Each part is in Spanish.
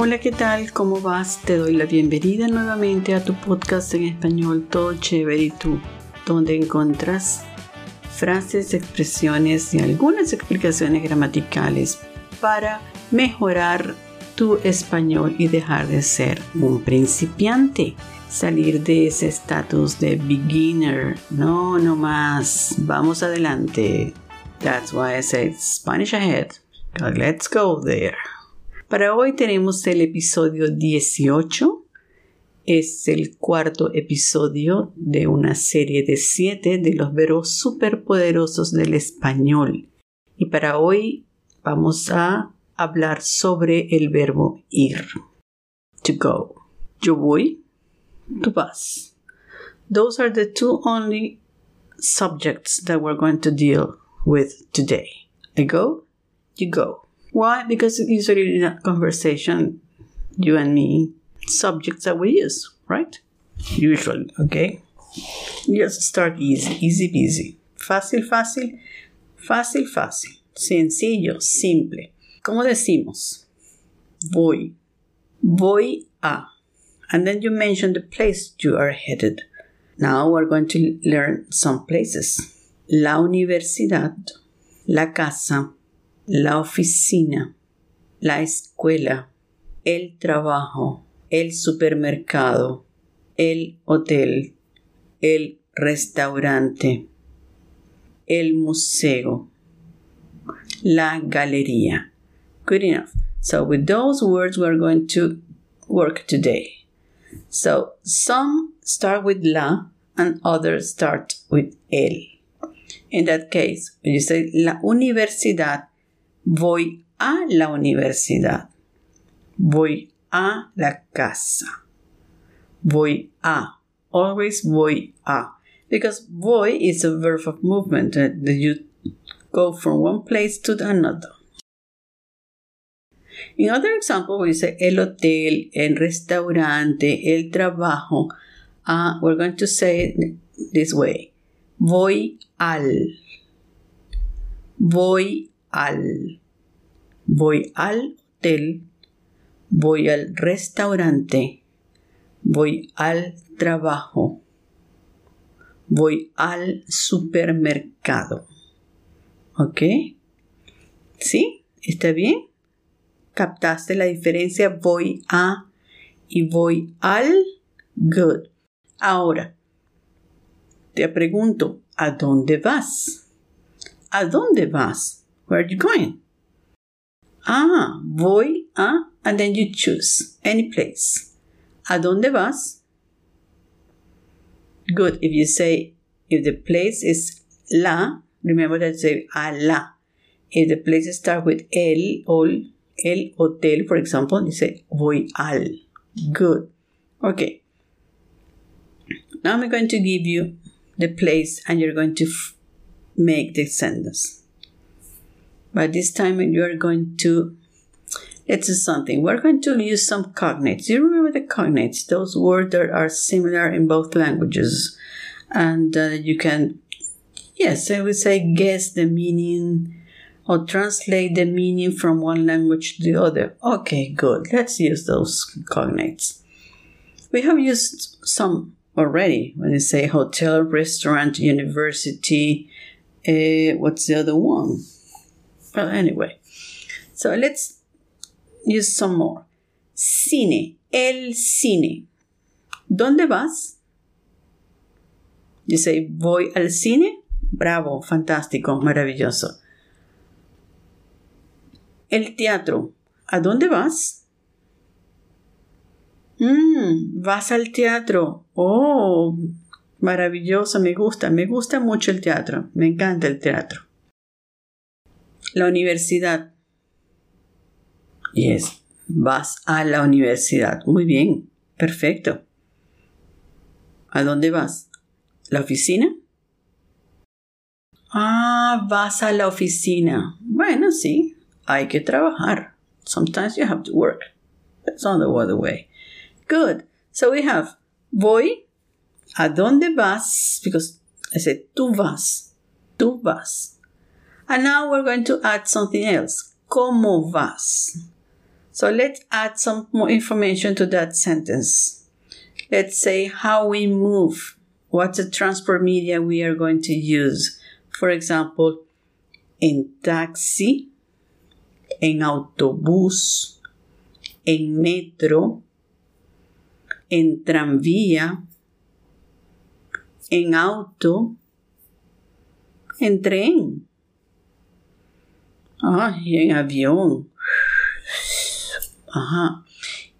Hola, ¿qué tal? ¿Cómo vas? Te doy la bienvenida nuevamente a tu podcast en español Todo Chévere y tú, donde encuentras frases, expresiones y algunas explicaciones gramaticales para mejorar tu español y dejar de ser un principiante. Salir de ese estatus de beginner. No, no más. Vamos adelante. That's why I said Spanish ahead. Let's go there. Para hoy tenemos el episodio 18. Es el cuarto episodio de una serie de siete de los verbos superpoderosos del español. Y para hoy vamos a hablar sobre el verbo ir. To go. Yo voy, tú vas. Those are the two only subjects that we're going to deal with today. I go, you go. Why? Because usually in a conversation, you and me, subjects that we use, right? Usually, okay? Just start easy, easy peasy. Fácil, fácil, fácil, fácil. Sencillo, simple. ¿Cómo decimos? Voy. Voy a. And then you mention the place you are headed. Now we're going to learn some places. La universidad, la casa, la oficina, la escuela, el trabajo, el supermercado, el hotel, el restaurante, el museo, la galería. Good enough. So with those words we're going to work today. So some start with la and others start with el. In that case, when you say la universidad, Voy a la universidad. Voy a la casa. Voy a. Always voy a. Because voy is a verb of movement uh, that you go from one place to another. In other example, we say el hotel, el restaurante, el trabajo. Uh, we're going to say it this way. Voy al. Voy al. Voy al hotel. Voy al restaurante. Voy al trabajo. Voy al supermercado. ¿Ok? ¿Sí? ¿Está bien? ¿Captaste la diferencia? Voy a y voy al. Good. Ahora, te pregunto, ¿a dónde vas? ¿A dónde vas? Where are you going? Ah, voy a, and then you choose any place. ¿A dónde vas? Good. If you say, if the place is la, remember that you say a la. If the place starts with el, ol, el hotel, for example, you say voy al. Good. Okay. Now I'm going to give you the place and you're going to make the sentence. But this time you are going to do something. We're going to use some cognates. Do you remember the cognates, those words that are similar in both languages. And uh, you can, yes, I would say guess the meaning or translate the meaning from one language to the other. Okay, good. Let's use those cognates. We have used some already when you say hotel, restaurant, university. Uh, what's the other one? Anyway. So let's use some more. Cine, el cine. ¿Dónde vas? You say, voy al cine. Bravo, fantástico, maravilloso. El teatro. ¿A dónde vas? Mm, vas al teatro. Oh, maravilloso, me gusta, me gusta mucho el teatro, me encanta el teatro. La universidad. Yes, vas a la universidad. Muy bien, perfecto. ¿A dónde vas? ¿La oficina? Ah, vas a la oficina. Bueno, sí, hay que trabajar. Sometimes you have to work. That's not the other way. Good. So we have voy. ¿A dónde vas? Because I said tú vas. Tú vas. And now we're going to add something else. ¿Cómo vas? So let's add some more information to that sentence. Let's say how we move. What's the transport media we are going to use? For example, en taxi, en autobús, en metro, en tranvía, en auto, en tren, ah, y en avión. Ajá.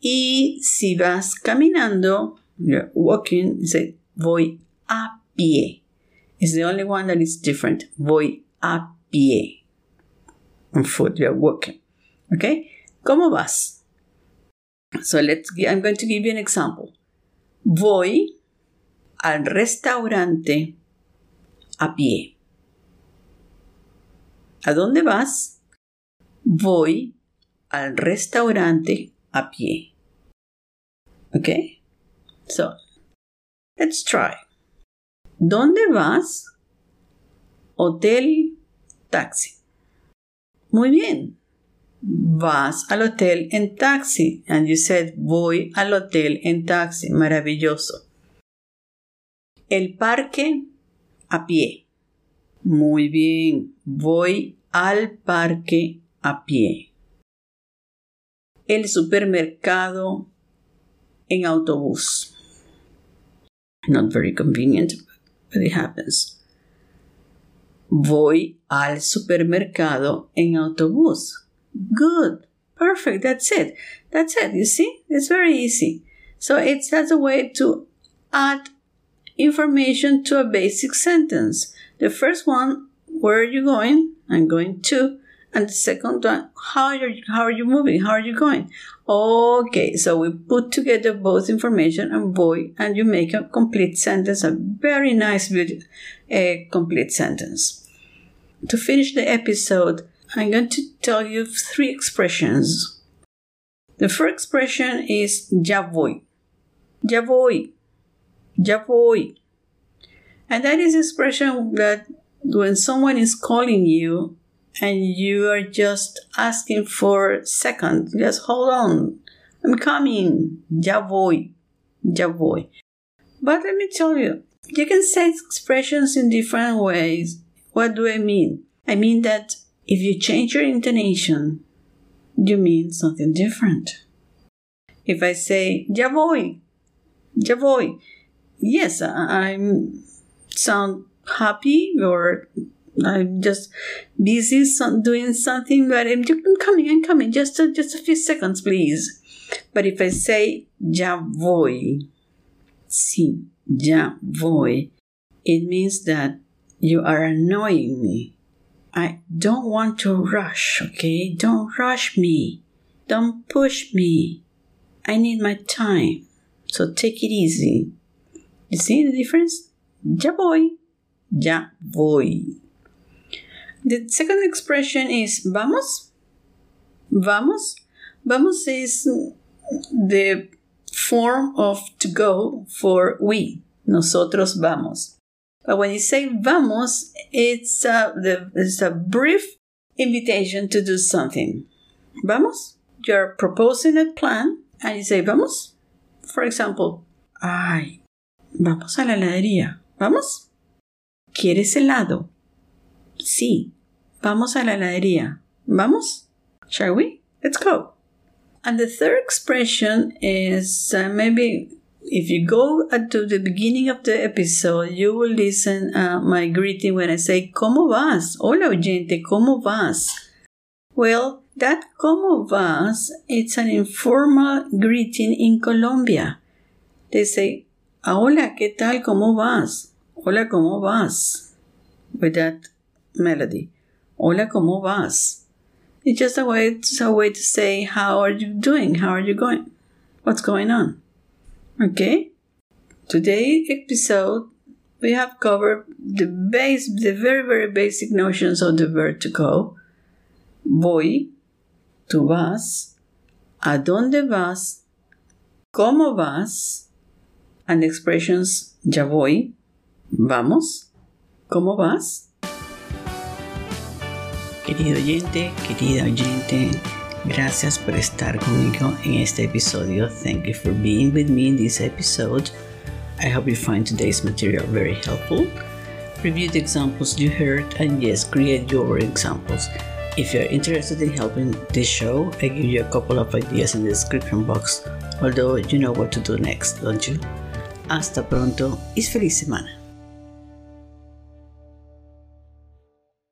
Y si vas caminando, you're walking, say, voy a pie. It's the only one that is different. Voy a pie. On foot, you're walking. Okay? ¿Cómo vas? So let's, I'm going to give you an example. Voy al restaurante a pie. ¿A dónde vas? Voy al restaurante a pie. Okay? So, let's try. ¿Dónde vas? Hotel, taxi. Muy bien. Vas al hotel en taxi. And you said, voy al hotel en taxi. Maravilloso. El parque a pie. Muy bien. Voy al parque a pie. El supermercado en autobús. Not very convenient, but it happens. Voy al supermercado en autobús. Good. Perfect. That's it. That's it. You see? It's very easy. So it's that's a way to add information to a basic sentence. The first one, where are you going? I'm going to. And the second one, how are you, how are you moving? How are you going? Okay, so we put together both information and boy, and you make a complete sentence, a very nice, beautiful, a complete sentence. To finish the episode, I'm going to tell you three expressions. The first expression is ya voy. Ya voy. Voy. And that is expression that when someone is calling you and you are just asking for second, just hold on. I'm coming. Ya voy. Ya voy. But let me tell you, you can say expressions in different ways. What do I mean? I mean that if you change your intonation, you mean something different. If I say, ya voy, ya voy, yes, I'm sound happy or I'm just busy doing something, but I'm coming, I'm coming, just a, just a few seconds, please. But if I say ya voy, sí, ya voy, it means that you are annoying me. I don't want to rush, okay? Don't rush me. Don't push me. I need my time. So take it easy. You see the difference? Ya voy. Ya voy. The second expression is vamos. Vamos. Vamos is the form of to go for we. Nosotros vamos. But when you say vamos, it's a, the, it's a brief invitation to do something. Vamos. You're proposing a plan and you say vamos. For example, ay, vamos a la heladería. ¿Vamos? ¿Quieres helado? Sí. Vamos a la heladería. ¿Vamos? Shall we? Let's go. And the third expression is uh, maybe if you go to the beginning of the episode, you will listen uh, my greeting when I say ¿Cómo vas? Hola oyente, ¿cómo vas? Well, that ¿Cómo vas? It's an informal greeting in Colombia. They say Hola, ¿qué tal? ¿Cómo vas? Hola, ¿cómo vas? With that melody. Hola, ¿cómo vas? It's just a way, it's a way to say, how are you doing? How are you going? What's going on? Okay? Today episode, we have covered the base, the very, very basic notions of the verb to go. Voy, tú vas, a dónde vas, cómo vas, and expressions ya voy, vamos, ¿cómo vas? Querido oyente, querida oyente, Gracias por estar conmigo en este episodio. Thank you for being with me in this episode. I hope you find today's material very helpful. Review the examples you heard and yes, create your examples. If you're interested in helping this show, I give you a couple of ideas in the description box, although you know what to do next, don't you? Hasta pronto y feliz semana.